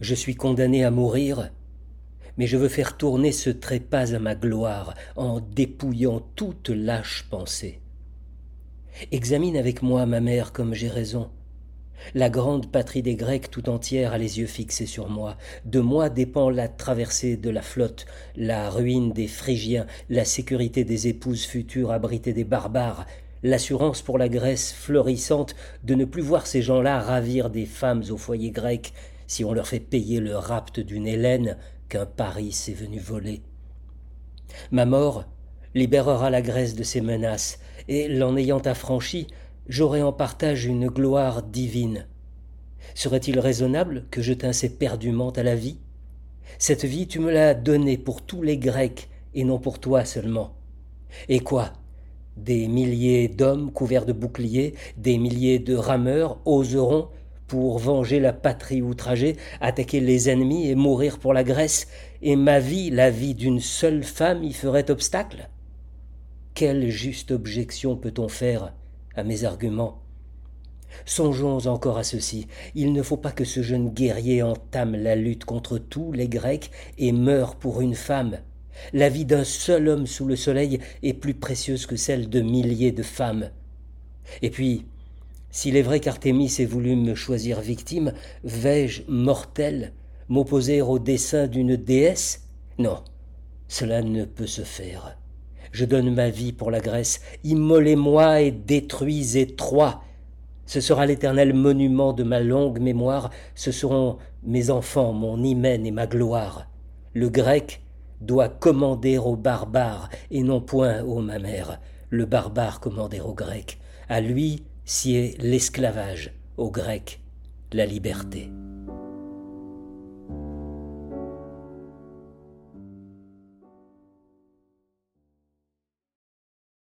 Je suis condamné à mourir, mais je veux faire tourner ce trépas à ma gloire en dépouillant toute lâche pensée. Examine avec moi, ma mère, comme j'ai raison. La grande patrie des Grecs tout entière a les yeux fixés sur moi. De moi dépend la traversée de la flotte, la ruine des Phrygiens, la sécurité des épouses futures abritées des barbares, l'assurance pour la Grèce fleurissante de ne plus voir ces gens-là ravir des femmes au foyer grec si on leur fait payer le rapt d'une Hélène qu'un Paris s'est venu voler. Ma mort libérera la Grèce de ses menaces, et l'en ayant affranchie, j'aurai en partage une gloire divine. Serait-il raisonnable que je tinsse éperdument à la vie? Cette vie, tu me l'as donnée pour tous les Grecs, et non pour toi seulement. Et quoi? Des milliers d'hommes couverts de boucliers, des milliers de rameurs oseront, pour venger la patrie outragée, attaquer les ennemis et mourir pour la Grèce, et ma vie, la vie d'une seule femme, y ferait obstacle? Quelle juste objection peut-on faire à mes arguments? Songeons encore à ceci. Il ne faut pas que ce jeune guerrier entame la lutte contre tous les Grecs et meure pour une femme. La vie d'un seul homme sous le soleil est plus précieuse que celle de milliers de femmes. Et puis, s'il est vrai qu'Artémis ait voulu me choisir victime, vais-je, mortel, m'opposer au dessein d'une déesse? Non, cela ne peut se faire. Je donne ma vie pour la Grèce. Immolez-moi et détruisez Troie. Ce sera l'éternel monument de ma longue mémoire. Ce seront mes enfants, mon hymen et ma gloire. Le grec doit commander aux barbares et non point aux ma mère. Le barbare commander aux grecs. À lui sied l'esclavage, aux grecs la liberté.